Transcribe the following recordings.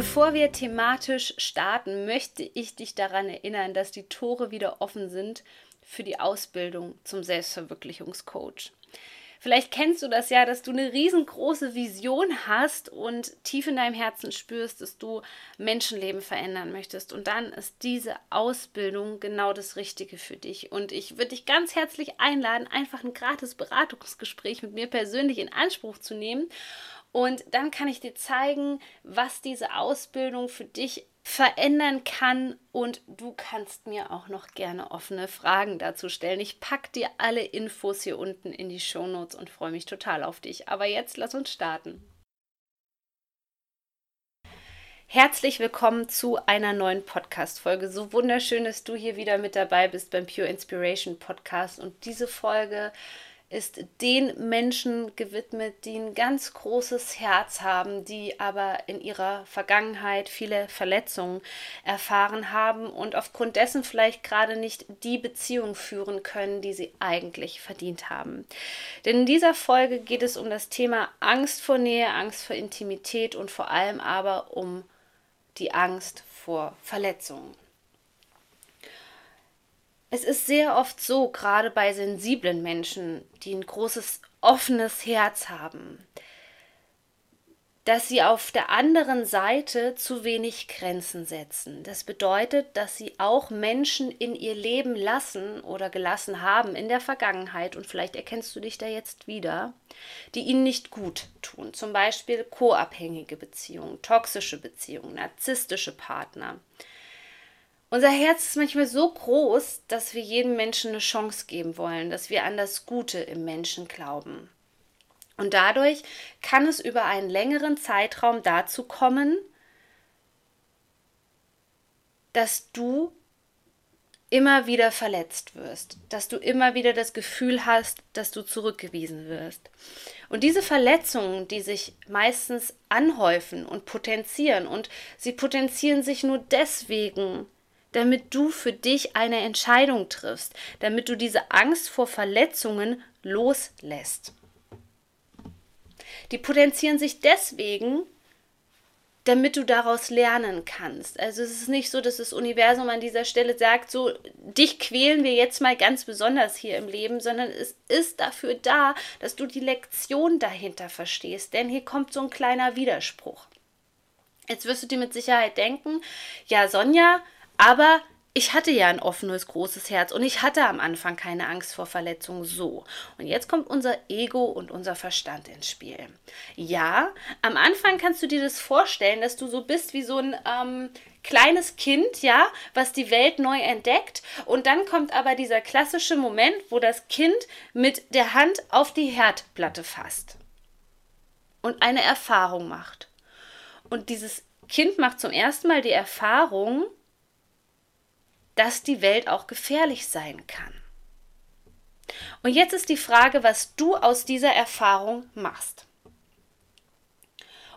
Bevor wir thematisch starten, möchte ich dich daran erinnern, dass die Tore wieder offen sind für die Ausbildung zum Selbstverwirklichungscoach. Vielleicht kennst du das ja, dass du eine riesengroße Vision hast und tief in deinem Herzen spürst, dass du Menschenleben verändern möchtest. Und dann ist diese Ausbildung genau das Richtige für dich. Und ich würde dich ganz herzlich einladen, einfach ein gratis Beratungsgespräch mit mir persönlich in Anspruch zu nehmen und dann kann ich dir zeigen, was diese Ausbildung für dich verändern kann und du kannst mir auch noch gerne offene Fragen dazu stellen. Ich packe dir alle Infos hier unten in die Show Notes und freue mich total auf dich. Aber jetzt lass uns starten. Herzlich willkommen zu einer neuen Podcast-Folge. So wunderschön, dass du hier wieder mit dabei bist beim Pure Inspiration Podcast. Und diese Folge ist den Menschen gewidmet, die ein ganz großes Herz haben, die aber in ihrer Vergangenheit viele Verletzungen erfahren haben und aufgrund dessen vielleicht gerade nicht die Beziehung führen können, die sie eigentlich verdient haben. Denn in dieser Folge geht es um das Thema Angst vor Nähe, Angst vor Intimität und vor allem aber um die Angst vor Verletzungen. Es ist sehr oft so, gerade bei sensiblen Menschen, die ein großes offenes Herz haben, dass sie auf der anderen Seite zu wenig Grenzen setzen. Das bedeutet, dass sie auch Menschen in ihr Leben lassen oder gelassen haben in der Vergangenheit, und vielleicht erkennst du dich da jetzt wieder, die ihnen nicht gut tun. Zum Beispiel co-abhängige Beziehungen, toxische Beziehungen, narzisstische Partner. Unser Herz ist manchmal so groß, dass wir jedem Menschen eine Chance geben wollen, dass wir an das Gute im Menschen glauben. Und dadurch kann es über einen längeren Zeitraum dazu kommen, dass du immer wieder verletzt wirst, dass du immer wieder das Gefühl hast, dass du zurückgewiesen wirst. Und diese Verletzungen, die sich meistens anhäufen und potenzieren, und sie potenzieren sich nur deswegen, damit du für dich eine Entscheidung triffst, damit du diese Angst vor Verletzungen loslässt. Die potenzieren sich deswegen, damit du daraus lernen kannst. Also es ist nicht so, dass das Universum an dieser Stelle sagt, so dich quälen wir jetzt mal ganz besonders hier im Leben, sondern es ist dafür da, dass du die Lektion dahinter verstehst. Denn hier kommt so ein kleiner Widerspruch. Jetzt wirst du dir mit Sicherheit denken, ja Sonja, aber ich hatte ja ein offenes, großes Herz und ich hatte am Anfang keine Angst vor Verletzungen so. Und jetzt kommt unser Ego und unser Verstand ins Spiel. Ja, am Anfang kannst du dir das vorstellen, dass du so bist wie so ein ähm, kleines Kind, ja, was die Welt neu entdeckt. Und dann kommt aber dieser klassische Moment, wo das Kind mit der Hand auf die Herdplatte fasst und eine Erfahrung macht. Und dieses Kind macht zum ersten Mal die Erfahrung, dass die Welt auch gefährlich sein kann. Und jetzt ist die Frage, was du aus dieser Erfahrung machst.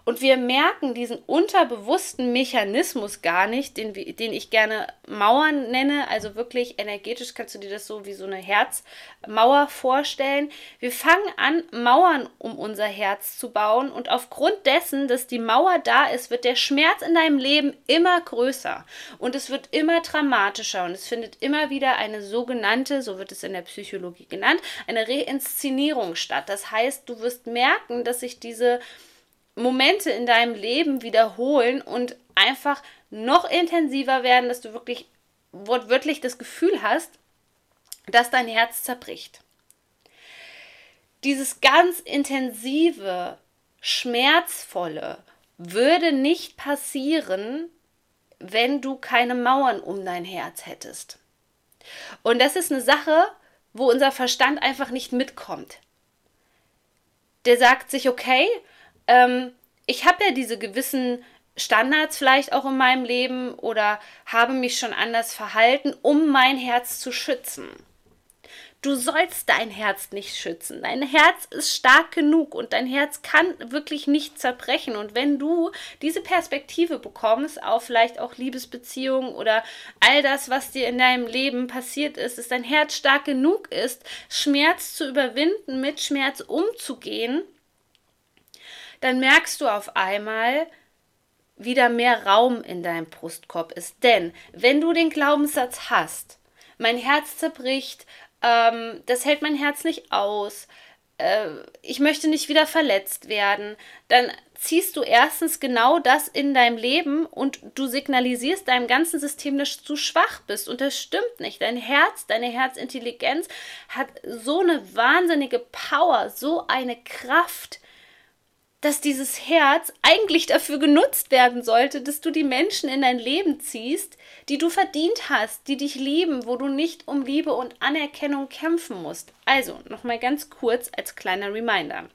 Und wir merken diesen unterbewussten Mechanismus gar nicht, den, den ich gerne Mauern nenne. Also wirklich energetisch kannst du dir das so wie so eine Herzmauer vorstellen. Wir fangen an, Mauern um unser Herz zu bauen. Und aufgrund dessen, dass die Mauer da ist, wird der Schmerz in deinem Leben immer größer. Und es wird immer dramatischer. Und es findet immer wieder eine sogenannte, so wird es in der Psychologie genannt, eine Reinszenierung statt. Das heißt, du wirst merken, dass sich diese Momente in deinem Leben wiederholen und einfach noch intensiver werden, dass du wirklich wortwörtlich das Gefühl hast, dass dein Herz zerbricht. Dieses ganz intensive, schmerzvolle würde nicht passieren, wenn du keine Mauern um dein Herz hättest. Und das ist eine Sache, wo unser Verstand einfach nicht mitkommt. Der sagt sich, okay, ähm, ich habe ja diese gewissen Standards vielleicht auch in meinem Leben oder habe mich schon anders verhalten, um mein Herz zu schützen. Du sollst dein Herz nicht schützen. Dein Herz ist stark genug und dein Herz kann wirklich nicht zerbrechen. Und wenn du diese Perspektive bekommst auf vielleicht auch Liebesbeziehungen oder all das, was dir in deinem Leben passiert ist, dass dein Herz stark genug ist, Schmerz zu überwinden, mit Schmerz umzugehen, dann merkst du auf einmal, wieder mehr Raum in deinem Brustkorb ist. Denn wenn du den Glaubenssatz hast, mein Herz zerbricht, ähm, das hält mein Herz nicht aus, äh, ich möchte nicht wieder verletzt werden, dann ziehst du erstens genau das in deinem Leben und du signalisierst deinem ganzen System, dass du schwach bist. Und das stimmt nicht. Dein Herz, deine Herzintelligenz hat so eine wahnsinnige Power, so eine Kraft dass dieses Herz eigentlich dafür genutzt werden sollte, dass du die Menschen in dein Leben ziehst, die du verdient hast, die dich lieben, wo du nicht um Liebe und Anerkennung kämpfen musst. Also, nochmal ganz kurz als kleiner Reminder.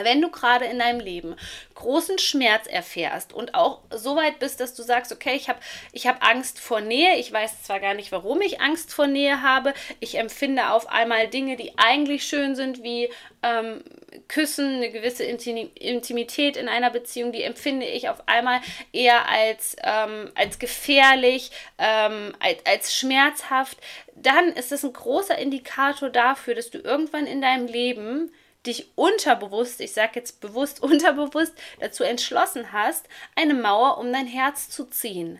Wenn du gerade in deinem Leben großen Schmerz erfährst und auch so weit bist, dass du sagst, okay, ich habe ich hab Angst vor Nähe, ich weiß zwar gar nicht, warum ich Angst vor Nähe habe, ich empfinde auf einmal Dinge, die eigentlich schön sind, wie ähm, Küssen, eine gewisse Intimität in einer Beziehung, die empfinde ich auf einmal eher als, ähm, als gefährlich, ähm, als, als schmerzhaft, dann ist das ein großer Indikator dafür, dass du irgendwann in deinem Leben dich unterbewusst, ich sage jetzt bewusst unterbewusst, dazu entschlossen hast, eine Mauer um dein Herz zu ziehen,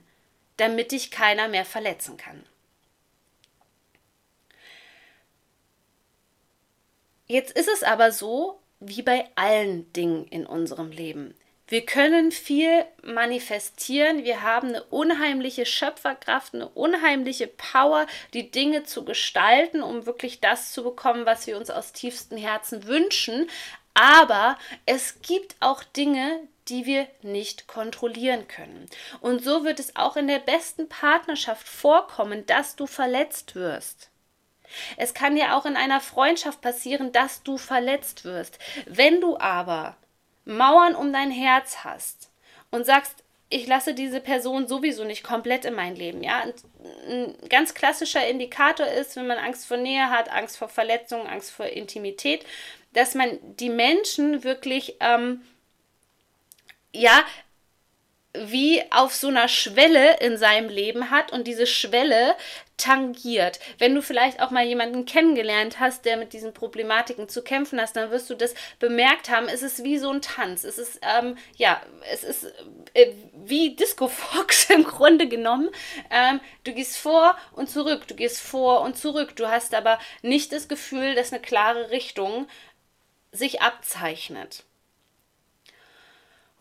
damit dich keiner mehr verletzen kann. Jetzt ist es aber so, wie bei allen Dingen in unserem Leben. Wir können viel manifestieren. Wir haben eine unheimliche Schöpferkraft, eine unheimliche Power, die Dinge zu gestalten, um wirklich das zu bekommen, was wir uns aus tiefstem Herzen wünschen. Aber es gibt auch Dinge, die wir nicht kontrollieren können. Und so wird es auch in der besten Partnerschaft vorkommen, dass du verletzt wirst. Es kann ja auch in einer Freundschaft passieren, dass du verletzt wirst. Wenn du aber Mauern um dein Herz hast und sagst, ich lasse diese Person sowieso nicht komplett in mein Leben, ja. ein ganz klassischer Indikator ist, wenn man Angst vor Nähe hat, Angst vor Verletzungen, Angst vor Intimität, dass man die Menschen wirklich, ähm, ja, wie auf so einer Schwelle in seinem Leben hat und diese Schwelle tangiert. Wenn du vielleicht auch mal jemanden kennengelernt hast, der mit diesen Problematiken zu kämpfen hast, dann wirst du das bemerkt haben. Es ist wie so ein Tanz. Es ist, ähm, ja, es ist äh, wie Disco Fox im Grunde genommen. Ähm, du gehst vor und zurück, du gehst vor und zurück. Du hast aber nicht das Gefühl, dass eine klare Richtung sich abzeichnet.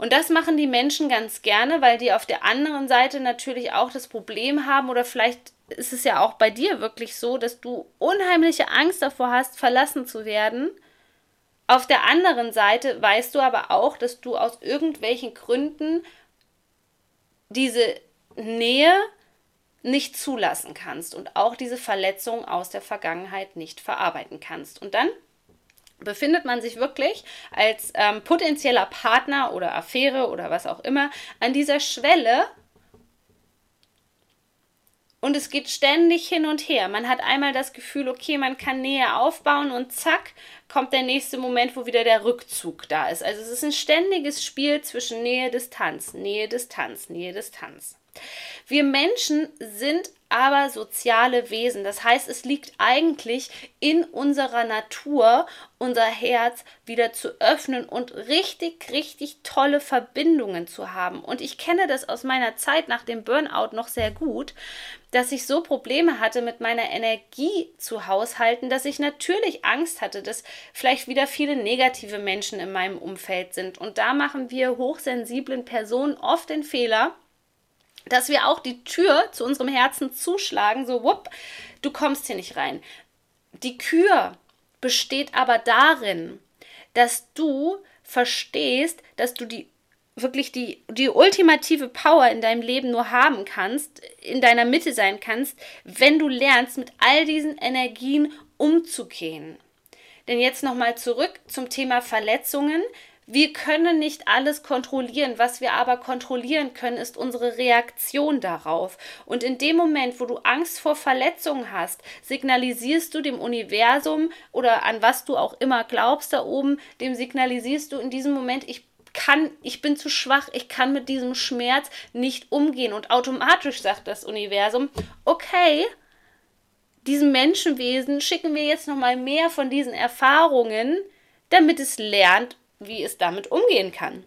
Und das machen die Menschen ganz gerne, weil die auf der anderen Seite natürlich auch das Problem haben oder vielleicht ist es ja auch bei dir wirklich so, dass du unheimliche Angst davor hast, verlassen zu werden. Auf der anderen Seite weißt du aber auch, dass du aus irgendwelchen Gründen diese Nähe nicht zulassen kannst und auch diese Verletzung aus der Vergangenheit nicht verarbeiten kannst. Und dann befindet man sich wirklich als ähm, potenzieller Partner oder Affäre oder was auch immer an dieser Schwelle und es geht ständig hin und her. Man hat einmal das Gefühl, okay, man kann Nähe aufbauen und zack, kommt der nächste Moment, wo wieder der Rückzug da ist. Also es ist ein ständiges Spiel zwischen Nähe, Distanz, Nähe, Distanz, Nähe, Distanz. Wir Menschen sind aber soziale Wesen. Das heißt, es liegt eigentlich in unserer Natur, unser Herz wieder zu öffnen und richtig, richtig tolle Verbindungen zu haben. Und ich kenne das aus meiner Zeit nach dem Burnout noch sehr gut, dass ich so Probleme hatte, mit meiner Energie zu haushalten, dass ich natürlich Angst hatte, dass vielleicht wieder viele negative Menschen in meinem Umfeld sind. Und da machen wir hochsensiblen Personen oft den Fehler, dass wir auch die Tür zu unserem Herzen zuschlagen, so, wupp, du kommst hier nicht rein. Die Kür besteht aber darin, dass du verstehst, dass du die wirklich die, die ultimative Power in deinem Leben nur haben kannst, in deiner Mitte sein kannst, wenn du lernst, mit all diesen Energien umzugehen. Denn jetzt nochmal zurück zum Thema Verletzungen. Wir können nicht alles kontrollieren. Was wir aber kontrollieren können, ist unsere Reaktion darauf. Und in dem Moment, wo du Angst vor Verletzungen hast, signalisierst du dem Universum oder an was du auch immer glaubst da oben, dem signalisierst du in diesem Moment, ich kann, ich bin zu schwach, ich kann mit diesem Schmerz nicht umgehen. Und automatisch sagt das Universum, okay, diesem Menschenwesen schicken wir jetzt nochmal mehr von diesen Erfahrungen, damit es lernt, wie es damit umgehen kann.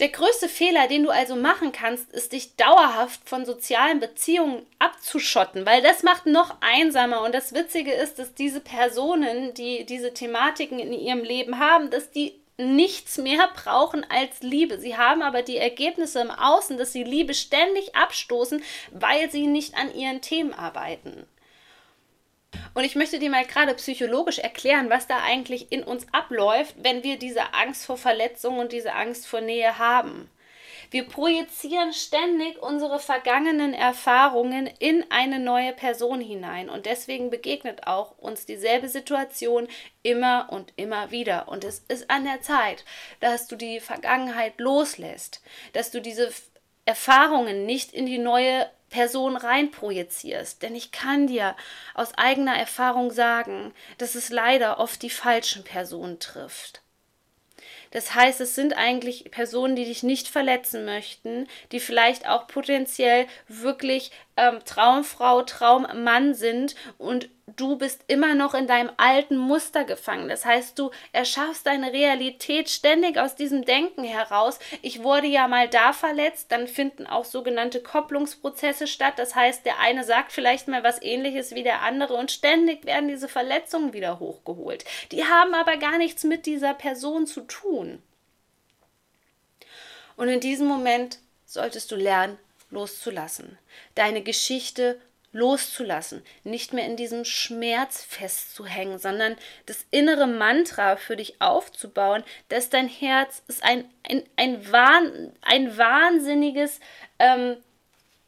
Der größte Fehler, den du also machen kannst, ist dich dauerhaft von sozialen Beziehungen abzuschotten, weil das macht noch einsamer. Und das Witzige ist, dass diese Personen, die diese Thematiken in ihrem Leben haben, dass die nichts mehr brauchen als Liebe. Sie haben aber die Ergebnisse im Außen, dass sie Liebe ständig abstoßen, weil sie nicht an ihren Themen arbeiten. Und ich möchte dir mal gerade psychologisch erklären, was da eigentlich in uns abläuft, wenn wir diese Angst vor Verletzung und diese Angst vor Nähe haben. Wir projizieren ständig unsere vergangenen Erfahrungen in eine neue Person hinein und deswegen begegnet auch uns dieselbe Situation immer und immer wieder. Und es ist an der Zeit, dass du die Vergangenheit loslässt, dass du diese Erfahrungen nicht in die neue Person reinprojizierst. Denn ich kann dir aus eigener Erfahrung sagen, dass es leider oft die falschen Personen trifft. Das heißt, es sind eigentlich Personen, die dich nicht verletzen möchten, die vielleicht auch potenziell wirklich ähm, Traumfrau, Traummann sind und du bist immer noch in deinem alten Muster gefangen. Das heißt, du erschaffst deine Realität ständig aus diesem Denken heraus. Ich wurde ja mal da verletzt, dann finden auch sogenannte Kopplungsprozesse statt. Das heißt, der eine sagt vielleicht mal was ähnliches wie der andere und ständig werden diese Verletzungen wieder hochgeholt. Die haben aber gar nichts mit dieser Person zu tun. Und in diesem Moment solltest du lernen, loszulassen. Deine Geschichte loszulassen, nicht mehr in diesem Schmerz festzuhängen, sondern das innere Mantra für dich aufzubauen, dass dein Herz ist ein, ein, ein, Wahn, ein wahnsinniges ähm,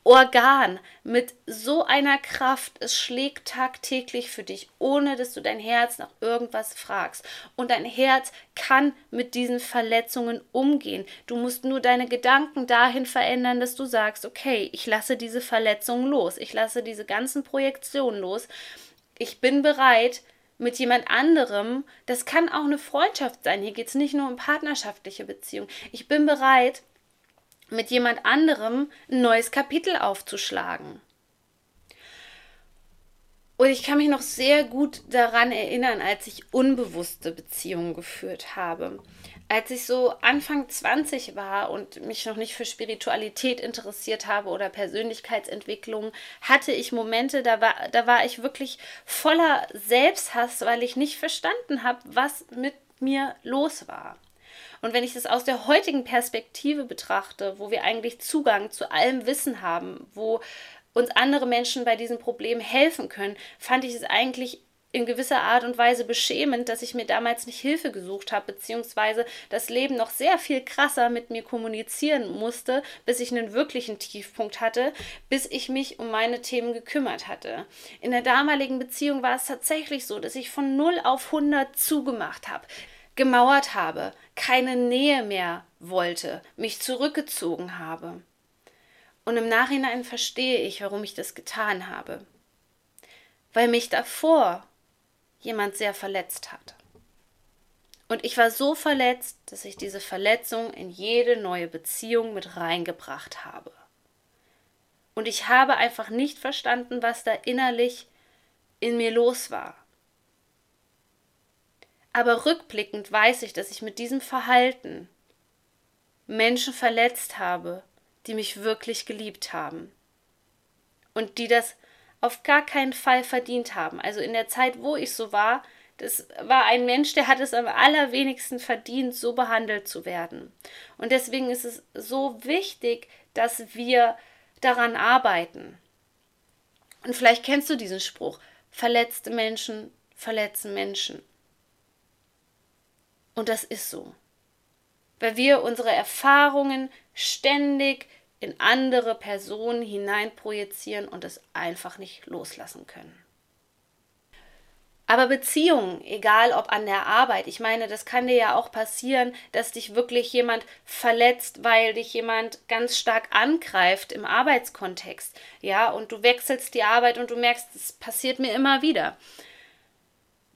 Organ mit so einer Kraft, es schlägt tagtäglich für dich, ohne dass du dein Herz nach irgendwas fragst. Und dein Herz kann mit diesen Verletzungen umgehen. Du musst nur deine Gedanken dahin verändern, dass du sagst, okay, ich lasse diese Verletzungen los, ich lasse diese ganzen Projektionen los. Ich bin bereit, mit jemand anderem, das kann auch eine Freundschaft sein, hier geht es nicht nur um partnerschaftliche Beziehungen. Ich bin bereit, mit jemand anderem ein neues Kapitel aufzuschlagen. Und ich kann mich noch sehr gut daran erinnern, als ich unbewusste Beziehungen geführt habe. Als ich so Anfang 20 war und mich noch nicht für Spiritualität interessiert habe oder Persönlichkeitsentwicklung, hatte ich Momente, da war, da war ich wirklich voller Selbsthass, weil ich nicht verstanden habe, was mit mir los war. Und wenn ich das aus der heutigen Perspektive betrachte, wo wir eigentlich Zugang zu allem Wissen haben, wo uns andere Menschen bei diesem Problem helfen können, fand ich es eigentlich in gewisser Art und Weise beschämend, dass ich mir damals nicht Hilfe gesucht habe, beziehungsweise das Leben noch sehr viel krasser mit mir kommunizieren musste, bis ich einen wirklichen Tiefpunkt hatte, bis ich mich um meine Themen gekümmert hatte. In der damaligen Beziehung war es tatsächlich so, dass ich von 0 auf 100 zugemacht habe gemauert habe, keine Nähe mehr wollte, mich zurückgezogen habe. Und im Nachhinein verstehe ich, warum ich das getan habe. Weil mich davor jemand sehr verletzt hat. Und ich war so verletzt, dass ich diese Verletzung in jede neue Beziehung mit reingebracht habe. Und ich habe einfach nicht verstanden, was da innerlich in mir los war. Aber rückblickend weiß ich, dass ich mit diesem Verhalten Menschen verletzt habe, die mich wirklich geliebt haben. Und die das auf gar keinen Fall verdient haben. Also in der Zeit, wo ich so war, das war ein Mensch, der hat es am allerwenigsten verdient, so behandelt zu werden. Und deswegen ist es so wichtig, dass wir daran arbeiten. Und vielleicht kennst du diesen Spruch, verletzte Menschen verletzen Menschen. Und das ist so. Weil wir unsere Erfahrungen ständig in andere Personen hineinprojizieren und es einfach nicht loslassen können. Aber Beziehungen, egal ob an der Arbeit, ich meine, das kann dir ja auch passieren, dass dich wirklich jemand verletzt, weil dich jemand ganz stark angreift im Arbeitskontext. Ja, und du wechselst die Arbeit und du merkst, es passiert mir immer wieder.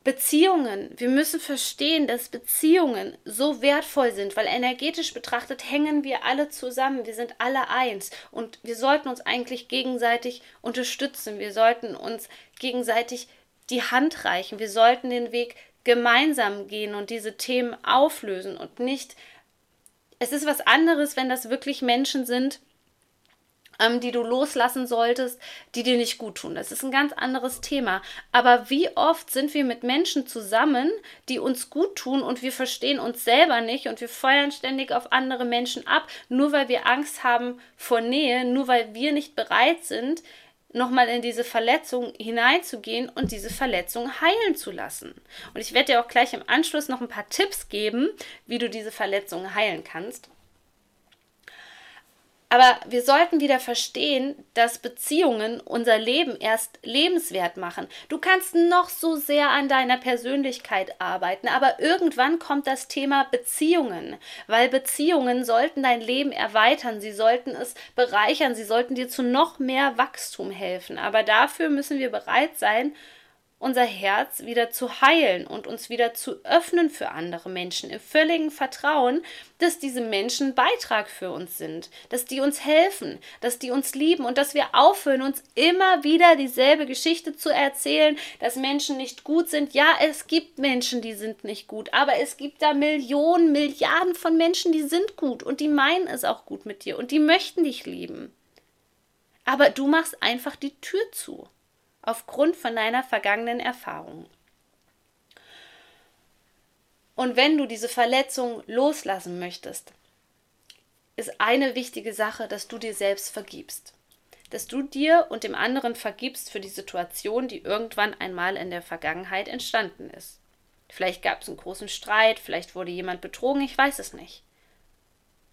Beziehungen, wir müssen verstehen, dass Beziehungen so wertvoll sind, weil energetisch betrachtet hängen wir alle zusammen, wir sind alle eins und wir sollten uns eigentlich gegenseitig unterstützen, wir sollten uns gegenseitig die Hand reichen. Wir sollten den Weg gemeinsam gehen und diese Themen auflösen und nicht. Es ist was anderes, wenn das wirklich Menschen sind, ähm, die du loslassen solltest, die dir nicht gut tun. Das ist ein ganz anderes Thema. Aber wie oft sind wir mit Menschen zusammen, die uns gut tun und wir verstehen uns selber nicht und wir feuern ständig auf andere Menschen ab, nur weil wir Angst haben vor Nähe, nur weil wir nicht bereit sind, nochmal in diese Verletzung hineinzugehen und diese Verletzung heilen zu lassen. Und ich werde dir auch gleich im Anschluss noch ein paar Tipps geben, wie du diese Verletzung heilen kannst. Aber wir sollten wieder verstehen, dass Beziehungen unser Leben erst lebenswert machen. Du kannst noch so sehr an deiner Persönlichkeit arbeiten, aber irgendwann kommt das Thema Beziehungen, weil Beziehungen sollten dein Leben erweitern, sie sollten es bereichern, sie sollten dir zu noch mehr Wachstum helfen. Aber dafür müssen wir bereit sein, unser Herz wieder zu heilen und uns wieder zu öffnen für andere Menschen im völligen Vertrauen, dass diese Menschen Beitrag für uns sind, dass die uns helfen, dass die uns lieben und dass wir aufhören, uns immer wieder dieselbe Geschichte zu erzählen, dass Menschen nicht gut sind. Ja, es gibt Menschen, die sind nicht gut, aber es gibt da Millionen, Milliarden von Menschen, die sind gut und die meinen es auch gut mit dir und die möchten dich lieben. Aber du machst einfach die Tür zu aufgrund von deiner vergangenen Erfahrung. Und wenn du diese Verletzung loslassen möchtest, ist eine wichtige Sache, dass du dir selbst vergibst. Dass du dir und dem anderen vergibst für die Situation, die irgendwann einmal in der Vergangenheit entstanden ist. Vielleicht gab es einen großen Streit, vielleicht wurde jemand betrogen, ich weiß es nicht.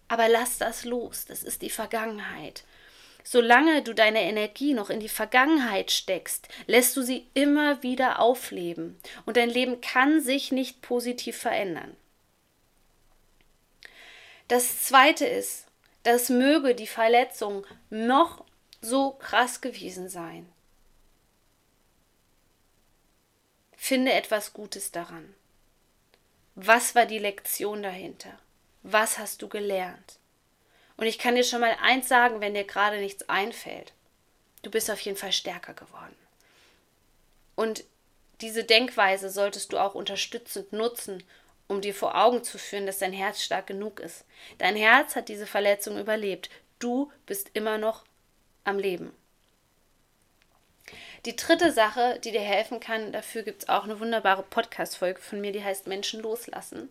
Aber lass das los, das ist die Vergangenheit. Solange du deine Energie noch in die Vergangenheit steckst, lässt du sie immer wieder aufleben und dein Leben kann sich nicht positiv verändern. Das zweite ist, dass möge die Verletzung noch so krass gewesen sein. Finde etwas Gutes daran. Was war die Lektion dahinter? Was hast du gelernt? Und ich kann dir schon mal eins sagen, wenn dir gerade nichts einfällt. Du bist auf jeden Fall stärker geworden. Und diese Denkweise solltest du auch unterstützend nutzen, um dir vor Augen zu führen, dass dein Herz stark genug ist. Dein Herz hat diese Verletzung überlebt. Du bist immer noch am Leben. Die dritte Sache, die dir helfen kann, dafür gibt es auch eine wunderbare Podcast-Folge von mir, die heißt Menschen loslassen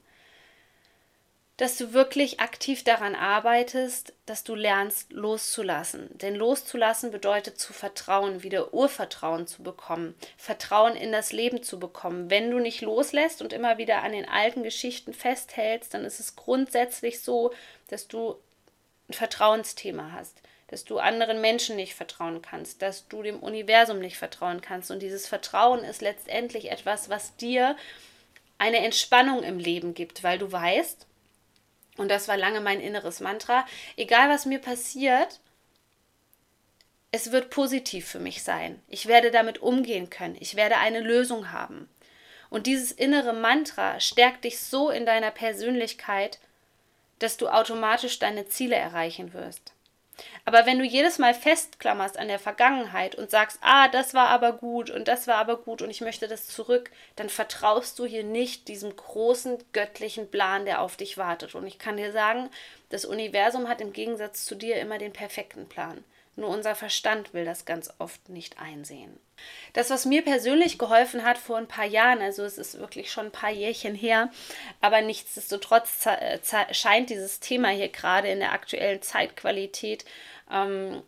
dass du wirklich aktiv daran arbeitest, dass du lernst loszulassen. Denn loszulassen bedeutet zu vertrauen, wieder Urvertrauen zu bekommen, Vertrauen in das Leben zu bekommen. Wenn du nicht loslässt und immer wieder an den alten Geschichten festhältst, dann ist es grundsätzlich so, dass du ein Vertrauensthema hast, dass du anderen Menschen nicht vertrauen kannst, dass du dem Universum nicht vertrauen kannst. Und dieses Vertrauen ist letztendlich etwas, was dir eine Entspannung im Leben gibt, weil du weißt, und das war lange mein inneres Mantra. Egal was mir passiert, es wird positiv für mich sein. Ich werde damit umgehen können. Ich werde eine Lösung haben. Und dieses innere Mantra stärkt dich so in deiner Persönlichkeit, dass du automatisch deine Ziele erreichen wirst. Aber wenn du jedes Mal festklammerst an der Vergangenheit und sagst, ah, das war aber gut und das war aber gut und ich möchte das zurück, dann vertraust du hier nicht diesem großen göttlichen Plan, der auf dich wartet. Und ich kann dir sagen, das Universum hat im Gegensatz zu dir immer den perfekten Plan. Nur unser Verstand will das ganz oft nicht einsehen. Das, was mir persönlich geholfen hat vor ein paar Jahren, also es ist wirklich schon ein paar Jährchen her, aber nichtsdestotrotz scheint dieses Thema hier gerade in der aktuellen Zeitqualität ähm,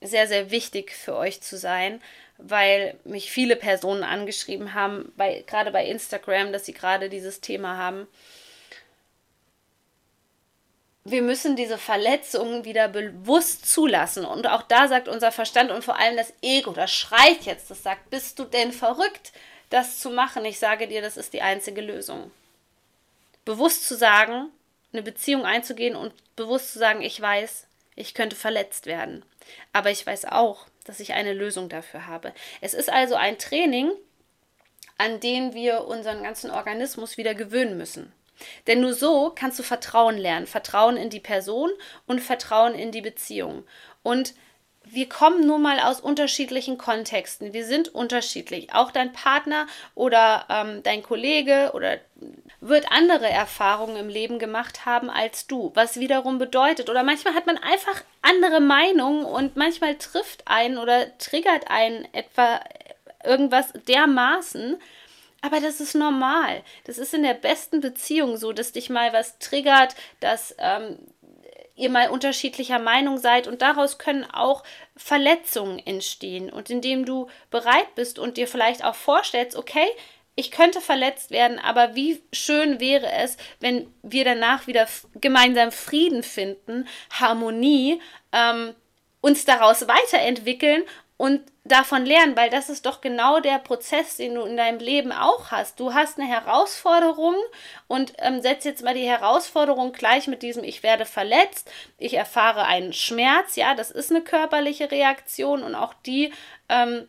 sehr, sehr wichtig für euch zu sein, weil mich viele Personen angeschrieben haben, bei, gerade bei Instagram, dass sie gerade dieses Thema haben wir müssen diese Verletzungen wieder bewusst zulassen. Und auch da sagt unser Verstand und vor allem das Ego, das schreit jetzt, das sagt, bist du denn verrückt? das zu machen. Ich sage dir, das ist die einzige Lösung. Bewusst zu sagen, eine Beziehung einzugehen und bewusst zu sagen, ich weiß, ich könnte verletzt werden. Aber ich weiß auch, dass ich eine Lösung dafür habe. Es ist also ein Training, an dem wir unseren ganzen Organismus wieder gewöhnen müssen. Denn nur so kannst du Vertrauen lernen. Vertrauen in die Person und Vertrauen in die Beziehung. Und wir kommen nun mal aus unterschiedlichen Kontexten. Wir sind unterschiedlich. Auch dein Partner oder ähm, dein Kollege oder wird andere Erfahrungen im Leben gemacht haben als du, was wiederum bedeutet, oder manchmal hat man einfach andere Meinungen und manchmal trifft einen oder triggert einen etwa irgendwas dermaßen, aber das ist normal. Das ist in der besten Beziehung so, dass dich mal was triggert, dass ähm, ihr mal unterschiedlicher Meinung seid und daraus können auch Verletzungen entstehen. Und indem du bereit bist und dir vielleicht auch vorstellst, okay, ich könnte verletzt werden, aber wie schön wäre es, wenn wir danach wieder gemeinsam Frieden finden, Harmonie, ähm, uns daraus weiterentwickeln und davon lernen, weil das ist doch genau der Prozess, den du in deinem Leben auch hast. Du hast eine Herausforderung und ähm, setz jetzt mal die Herausforderung gleich mit diesem Ich werde verletzt, ich erfahre einen Schmerz, ja, das ist eine körperliche Reaktion und auch die ähm,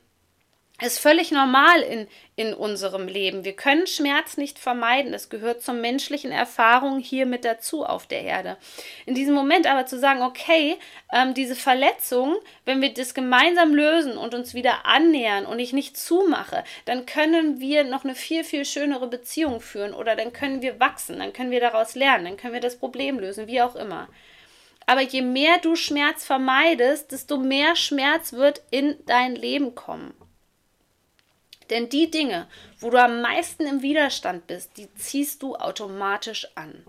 ist völlig normal in, in unserem Leben. Wir können Schmerz nicht vermeiden. Das gehört zur menschlichen Erfahrung hier mit dazu auf der Erde. In diesem Moment aber zu sagen, okay, ähm, diese Verletzung, wenn wir das gemeinsam lösen und uns wieder annähern und ich nicht zumache, dann können wir noch eine viel, viel schönere Beziehung führen oder dann können wir wachsen, dann können wir daraus lernen, dann können wir das Problem lösen, wie auch immer. Aber je mehr du Schmerz vermeidest, desto mehr Schmerz wird in dein Leben kommen. Denn die Dinge, wo du am meisten im Widerstand bist, die ziehst du automatisch an.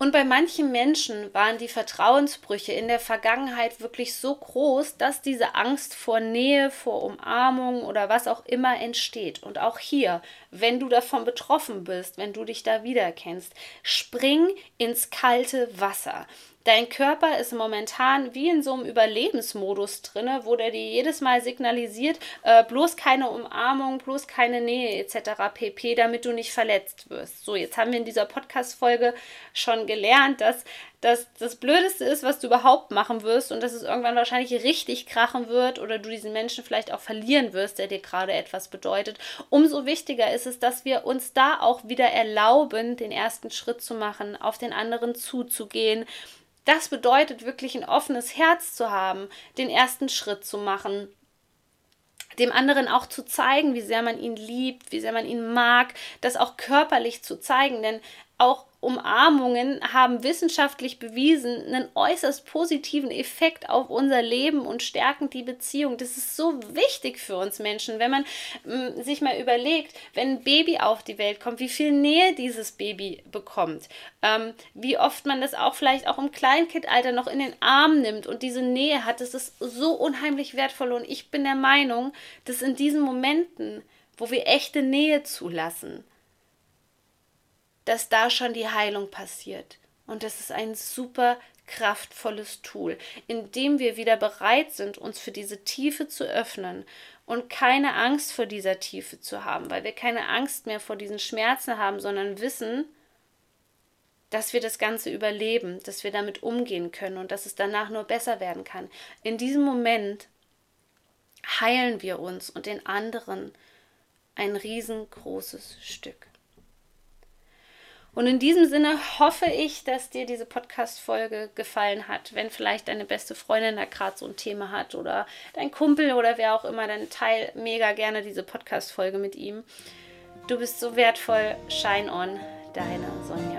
Und bei manchen Menschen waren die Vertrauensbrüche in der Vergangenheit wirklich so groß, dass diese Angst vor Nähe, vor Umarmung oder was auch immer entsteht. Und auch hier, wenn du davon betroffen bist, wenn du dich da wiedererkennst, spring ins kalte Wasser. Dein Körper ist momentan wie in so einem Überlebensmodus drinne, wo der dir jedes Mal signalisiert, äh, bloß keine Umarmung, bloß keine Nähe etc. pp, damit du nicht verletzt wirst. So, jetzt haben wir in dieser Podcast-Folge schon gelernt, dass das das Blödeste ist, was du überhaupt machen wirst und dass es irgendwann wahrscheinlich richtig krachen wird oder du diesen Menschen vielleicht auch verlieren wirst, der dir gerade etwas bedeutet. Umso wichtiger ist es, dass wir uns da auch wieder erlauben, den ersten Schritt zu machen, auf den anderen zuzugehen, das bedeutet wirklich ein offenes Herz zu haben, den ersten Schritt zu machen, dem anderen auch zu zeigen, wie sehr man ihn liebt, wie sehr man ihn mag, das auch körperlich zu zeigen, denn auch Umarmungen haben wissenschaftlich bewiesen einen äußerst positiven Effekt auf unser Leben und stärken die Beziehung. Das ist so wichtig für uns Menschen, wenn man äh, sich mal überlegt, wenn ein Baby auf die Welt kommt, wie viel Nähe dieses Baby bekommt, ähm, wie oft man das auch vielleicht auch im Kleinkindalter noch in den Arm nimmt und diese Nähe hat. Das ist so unheimlich wertvoll und ich bin der Meinung, dass in diesen Momenten, wo wir echte Nähe zulassen, dass da schon die Heilung passiert. Und das ist ein super kraftvolles Tool, indem wir wieder bereit sind, uns für diese Tiefe zu öffnen und keine Angst vor dieser Tiefe zu haben, weil wir keine Angst mehr vor diesen Schmerzen haben, sondern wissen, dass wir das Ganze überleben, dass wir damit umgehen können und dass es danach nur besser werden kann. In diesem Moment heilen wir uns und den anderen ein riesengroßes Stück. Und in diesem Sinne hoffe ich, dass dir diese Podcast-Folge gefallen hat. Wenn vielleicht deine beste Freundin da gerade so ein Thema hat oder dein Kumpel oder wer auch immer, dann teil mega gerne diese Podcast-Folge mit ihm. Du bist so wertvoll. Shine on, deine Sonja.